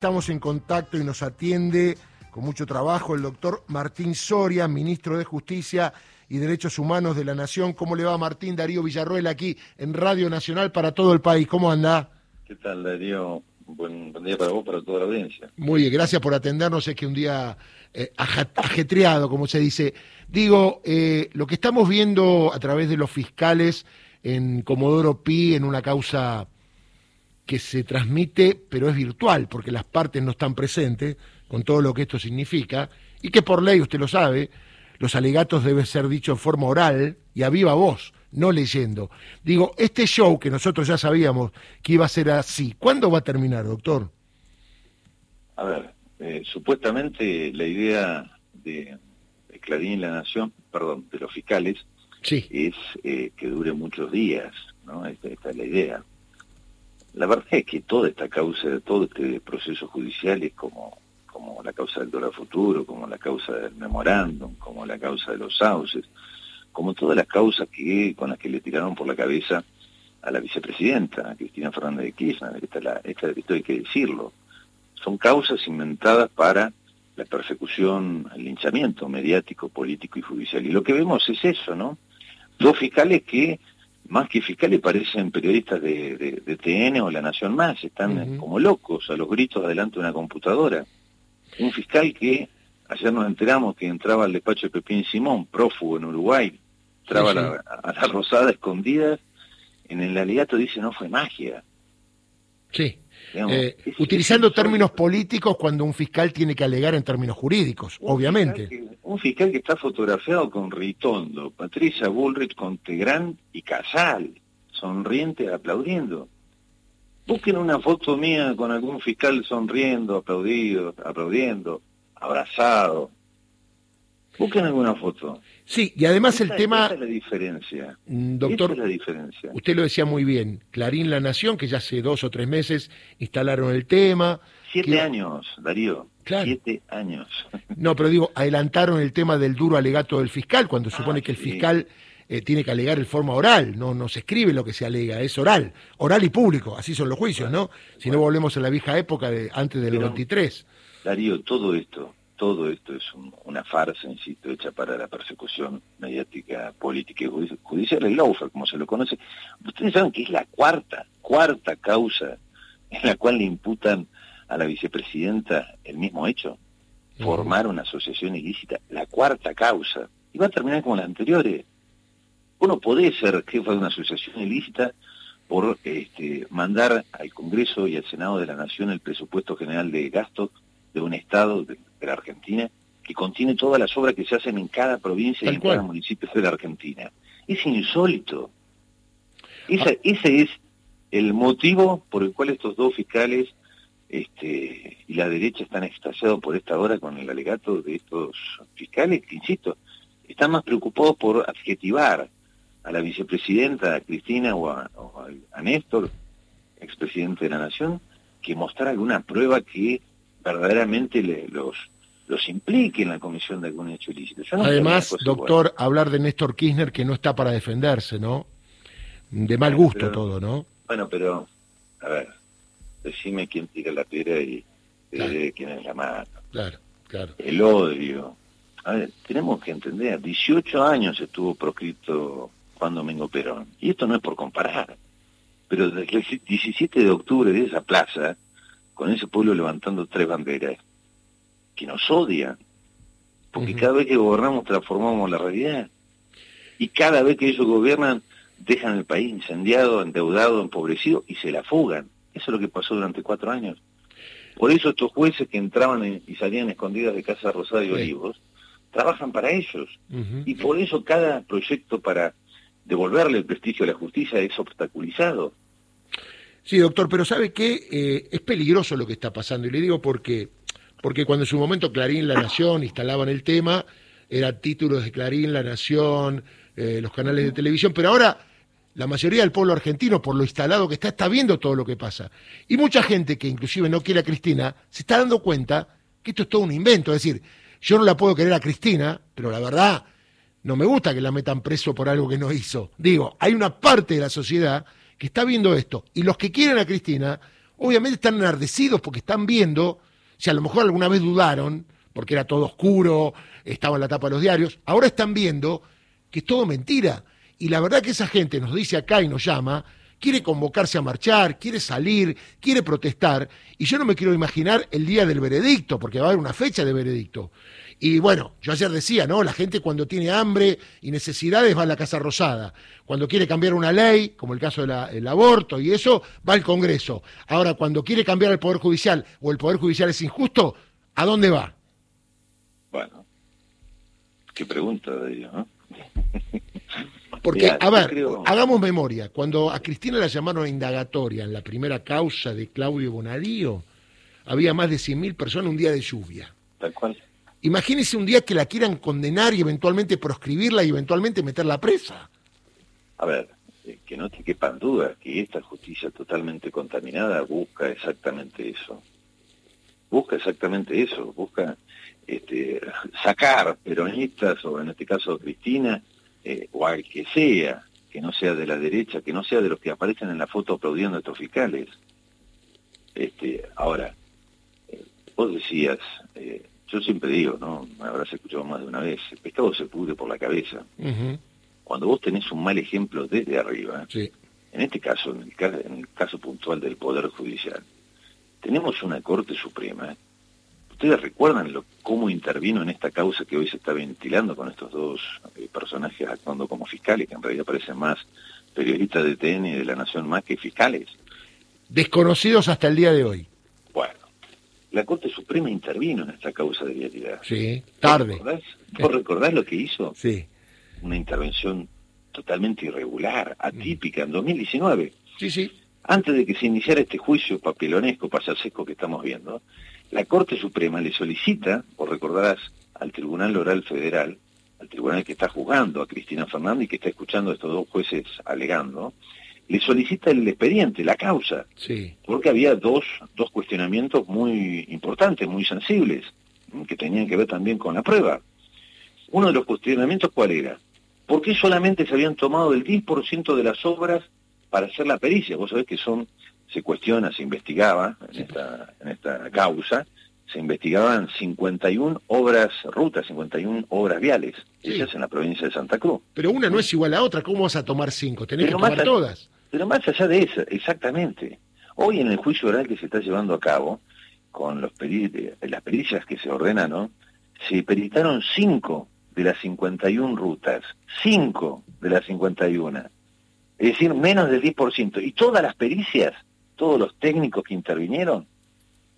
Estamos en contacto y nos atiende con mucho trabajo el doctor Martín Soria, ministro de Justicia y Derechos Humanos de la Nación. ¿Cómo le va Martín Darío Villarroel aquí en Radio Nacional para todo el país? ¿Cómo anda? ¿Qué tal Darío? Buen, día para vos, para toda la audiencia. Muy bien, gracias por atendernos. Es que un día eh, ajetreado, como se dice. Digo, eh, lo que estamos viendo a través de los fiscales en Comodoro Pi en una causa que se transmite, pero es virtual, porque las partes no están presentes, con todo lo que esto significa, y que por ley, usted lo sabe, los alegatos deben ser dichos en forma oral y a viva voz, no leyendo. Digo, este show que nosotros ya sabíamos que iba a ser así, ¿cuándo va a terminar, doctor? A ver, eh, supuestamente la idea de, Clarín y la Nación, perdón, de los fiscales, sí. es eh, que dure muchos días, ¿no? esta es la idea. La verdad es que toda esta causa, todo este proceso judicial es como, como la causa del dólar futuro, como la causa del memorándum, como la causa de los sauces, como todas las causas que, con las que le tiraron por la cabeza a la vicepresidenta, a Cristina Fernández de Kirchner, esta, la, esta, esto hay que decirlo. Son causas inventadas para la persecución, el linchamiento mediático, político y judicial. Y lo que vemos es eso, ¿no? Dos fiscales que más que fiscales parecen periodistas de, TN o La Nación Más, están como locos a los gritos delante de una computadora. Un fiscal que ayer nos enteramos que entraba al despacho de Pepín Simón, prófugo en Uruguay, entraba A, la, Rosada escondida, en el alegato dice no fue magia. Sí. Eh, utilizando términos políticos cuando un fiscal tiene que alegar en términos jurídicos, obviamente. Un fiscal que está fotografiado con Ritondo, Patricia Bullrich con Tegrán y Casal, sonriente, aplaudiendo. Busquen una foto mía con algún fiscal sonriendo, aplaudido, aplaudiendo, abrazado, Busquen alguna foto. Sí, y además el tema... Esa es la diferencia. Mm, doctor, es la diferencia. usted lo decía muy bien, Clarín La Nación, que ya hace dos o tres meses instalaron el tema. Siete años, Darío. Siete años. No, pero digo, adelantaron el tema del duro alegato del fiscal, cuando ah, supone que el fiscal eh, tiene que alegar en forma oral, no, no se escribe lo que se alega, es oral, oral y público, así son los juicios, ¿no? Si no volvemos a la vieja época de antes del 93. Darío, todo esto todo esto es una farsa, insisto, hecha para la persecución mediática, política y judicial, el lawfare, como se lo conoce. Ustedes saben que es la cuarta, cuarta causa en la cual le imputan a la vicepresidenta el mismo hecho, formar una asociación ilícita, la cuarta causa, y va a terminar como las anteriores. Uno puede ser jefe de una asociación ilícita por este, mandar al Congreso y al Senado de la Nación el presupuesto general de gastos de un Estado, de, la Argentina, que contiene todas las obras que se hacen en cada provincia y en cada municipio de la Argentina. Es insólito. Ah. Ese es el motivo por el cual estos dos fiscales este, y la derecha están extasiados por esta hora con el alegato de estos fiscales que, insisto, están más preocupados por adjetivar a la vicepresidenta Cristina o a, a Néstor, expresidente de la Nación, que mostrar alguna prueba que verdaderamente los, los implique en la comisión de algún hecho ilícito. Además, doctor, hablar de Néstor Kirchner que no está para defenderse, ¿no? De mal gusto todo, ¿no? Bueno, pero, a ver, decime quién tira la piedra y quién es la mano. Claro, claro. El odio. A ver, tenemos que entender, 18 años estuvo proscrito Juan Domingo Perón. Y esto no es por comparar. Pero desde el 17 de octubre de esa plaza, con ese pueblo levantando tres banderas, que nos odian, porque cada vez que gobernamos transformamos la realidad, y cada vez que ellos gobiernan dejan el país incendiado, endeudado, empobrecido, y se la fugan. Eso es lo que pasó durante cuatro años. Por eso estos jueces que entraban y salían escondidas de Casa Rosada y Olivos, trabajan para ellos. Y por eso cada proyecto para devolverle el prestigio a la justicia es obstaculizado. Sí, doctor, pero ¿sabe qué? Eh, es peligroso lo que está pasando, y le digo porque, porque cuando en su momento Clarín, La Nación instalaban el tema, eran títulos de Clarín, La Nación, eh, los canales de televisión, pero ahora la mayoría del pueblo argentino, por lo instalado que está, está viendo todo lo que pasa. Y mucha gente que inclusive no quiere a Cristina, se está dando cuenta que esto es todo un invento. Es decir, yo no la puedo querer a Cristina, pero la verdad, no me gusta que la metan preso por algo que no hizo. Digo, hay una parte de la sociedad que está viendo esto y los que quieren a Cristina obviamente están enardecidos porque están viendo, si a lo mejor alguna vez dudaron, porque era todo oscuro, estaba en la tapa de los diarios, ahora están viendo que es todo mentira. Y la verdad que esa gente nos dice acá y nos llama, quiere convocarse a marchar, quiere salir, quiere protestar, y yo no me quiero imaginar el día del veredicto, porque va a haber una fecha de veredicto. Y bueno, yo ayer decía, ¿no? La gente cuando tiene hambre y necesidades va a la Casa Rosada. Cuando quiere cambiar una ley, como el caso del aborto y eso, va al Congreso. Ahora, cuando quiere cambiar el Poder Judicial o el Poder Judicial es injusto, ¿a dónde va? Bueno, qué pregunta de ellos, ¿no? Porque, a ver, hagamos memoria. Cuando a Cristina la llamaron indagatoria en la primera causa de Claudio Bonadío, había más de 100.000 personas un día de lluvia. Tal cual. Imagínese un día que la quieran condenar y eventualmente proscribirla y eventualmente meterla presa. A ver, eh, que no te quepan dudas que esta justicia totalmente contaminada busca exactamente eso. Busca exactamente eso, busca este, sacar peronistas, o en este caso Cristina, eh, o al que sea, que no sea de la derecha, que no sea de los que aparecen en la foto aplaudiendo a estos fiscales. Este, ahora, eh, vos decías, yo siempre digo, ¿no? Me habrás escuchado más de una vez, el pescado se pudre por la cabeza. Cuando vos tenés un mal ejemplo desde arriba, en este caso, en el, caso puntual del Poder Judicial, tenemos una Corte Suprema. ¿Ustedes recuerdan lo, cómo intervino en esta causa que hoy se está ventilando con estos dos eh, personajes actuando como fiscales, que en realidad parecen más periodistas de TN y de la Nación más que fiscales? Desconocidos hasta el día de hoy la Corte Suprema intervino en esta causa de vialidad. Sí, tarde. ¿Vos recordás, lo que hizo? Sí. Una intervención totalmente irregular, atípica, en 2019. Sí, sí. Antes de que se iniciara este juicio papelonesco, pasaseco que estamos viendo, la Corte Suprema le solicita, o recordarás, al Tribunal Oral Federal, al tribunal que está juzgando a Cristina Fernández y que está escuchando a estos dos jueces alegando, le solicita el expediente, la causa, sí. porque había dos, dos cuestionamientos muy importantes, muy sensibles, que tenían que ver también con la prueba. Uno de los cuestionamientos, ¿cuál era? ¿Por qué solamente se habían tomado el 10% de las obras para hacer la pericia? Vos sabés que son, se cuestiona, se investigaba en, esta, en esta causa, se investigaban 51 obras rutas, 51 obras viales, ellas en la provincia de Santa Cruz. Pero una no es igual a otra, ¿cómo vas a tomar cinco? Tenés que tomar todas. Pero más allá de eso, exactamente. Hoy en el juicio oral que se está llevando a cabo, con los las pericias que se ordenan, se peritaron cinco de las 51 rutas, cinco de las 51. Es decir, menos del 10%. Y todas las pericias, todos los técnicos que intervinieron,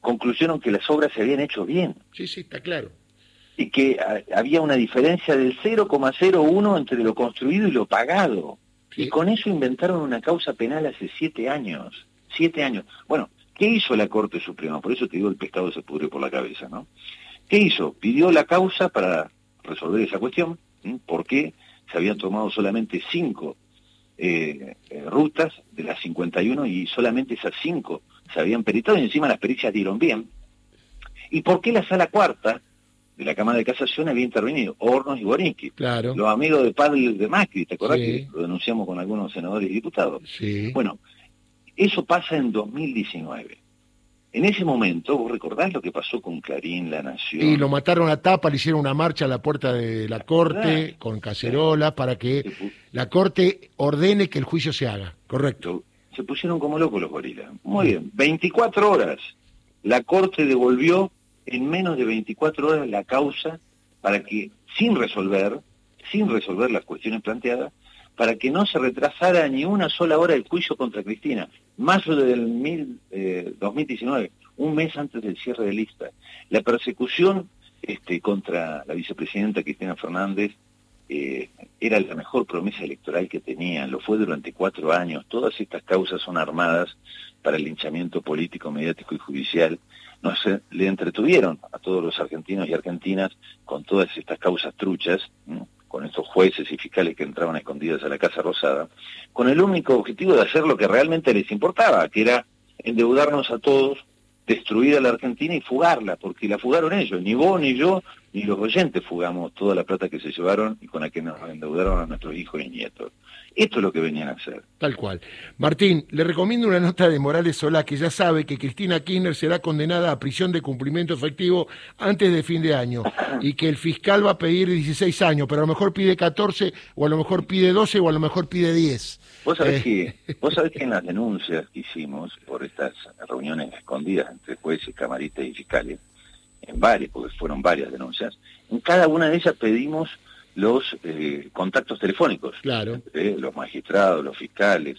concluyeron que las obras se habían hecho bien. Sí, sí, está claro. Y que había una diferencia del 0,01 entre lo construido y lo pagado. Y con eso inventaron una causa penal hace siete años. Siete años. Bueno, ¿qué hizo la Corte Suprema? Por eso te digo, el pescado se pudre por la cabeza, ¿no? ¿Qué hizo? Pidió la causa para resolver esa cuestión. ¿Por qué se habían tomado solamente cinco eh, eh, rutas de las 51 y solamente esas cinco se habían peritado y encima las pericias dieron bien? ¿Y por qué la sala cuarta de la Cámara de Casación había intervenido, Hornos y Borinsky, claro. los amigos de padre de Macri, ¿te acordás que lo denunciamos con algunos senadores y diputados? Sí. Bueno, eso pasa en 2019. En ese momento, ¿vos recordás lo que pasó con Clarín, La Nación? Y lo mataron a tapa, le hicieron una marcha a la puerta de la Corte con cacerolas para que la Corte ordene que el juicio se haga, correcto. Se pusieron como locos los gorilas. Muy bien, 24 horas. La Corte devolvió en menos de 24 horas la causa para que, sin resolver, sin resolver las cuestiones planteadas, para que no se retrasara ni una sola hora el juicio contra Cristina, mayo del mil, 2019, eh, un mes antes del cierre de lista. La persecución este, contra la vicepresidenta Cristina Fernández eh, era la mejor promesa electoral que tenían, lo fue durante cuatro años. Todas estas causas son armadas para el linchamiento político, mediático y judicial no se le entretuvieron a todos los argentinos y argentinas con todas estas causas truchas, con estos jueces y fiscales que entraban escondidas a la Casa Rosada, con el único objetivo de hacer lo que realmente les importaba, que era endeudarnos a todos, destruir a la Argentina y fugarla, porque la fugaron ellos, ni vos ni yo ni los oyentes fugamos toda la plata que se llevaron y con la que nos endeudaron a nuestros hijos y nietos. Esto es lo que venían a hacer. Tal cual. Martín, le recomiendo una nota de Morales Solá que ya sabe que Cristina Kirchner será condenada a prisión de cumplimiento efectivo antes de fin de año y que el fiscal va a pedir 16 años, pero a lo mejor pide 14 o a lo mejor pide 12 o a lo mejor pide 10. Vos sabés, eh. que, vos sabés que en las denuncias que hicimos por estas reuniones escondidas entre jueces, camaristas y fiscales, en varias, porque fueron varias denuncias, en cada una de ellas pedimos los eh, contactos telefónicos. Claro. los magistrados, los fiscales,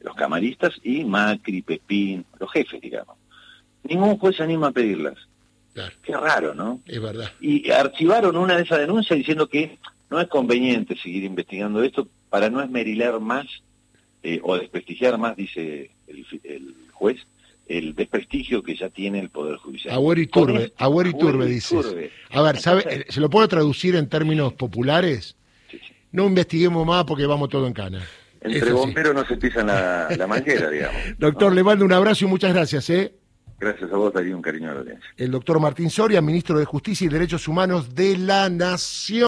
los camaristas y Macri, Pepín, los jefes, digamos. Ningún juez se anima a pedirlas. Claro. Qué raro, ¿no? Es verdad. Y archivaron una de esas denuncias diciendo que no es conveniente seguir investigando esto para no esmerilar más eh, o desprestigiar más, dice el, el juez, el desprestigio que ya tiene el Poder Judicial. Agüero y Turbe, Agüero y Turbe, dices. A ver, ¿sabe, ¿se lo puedo traducir en términos populares? Sí, sí. No investiguemos más porque vamos todo en cana. Entre bomberos no se pisa la, la manguera, digamos. Doctor, ¿no? le mando un abrazo y muchas gracias. ¿eh? Gracias a vos, daría un cariño a la audiencia. El doctor Martín Soria, ministro de Justicia y Derechos Humanos de la Nación.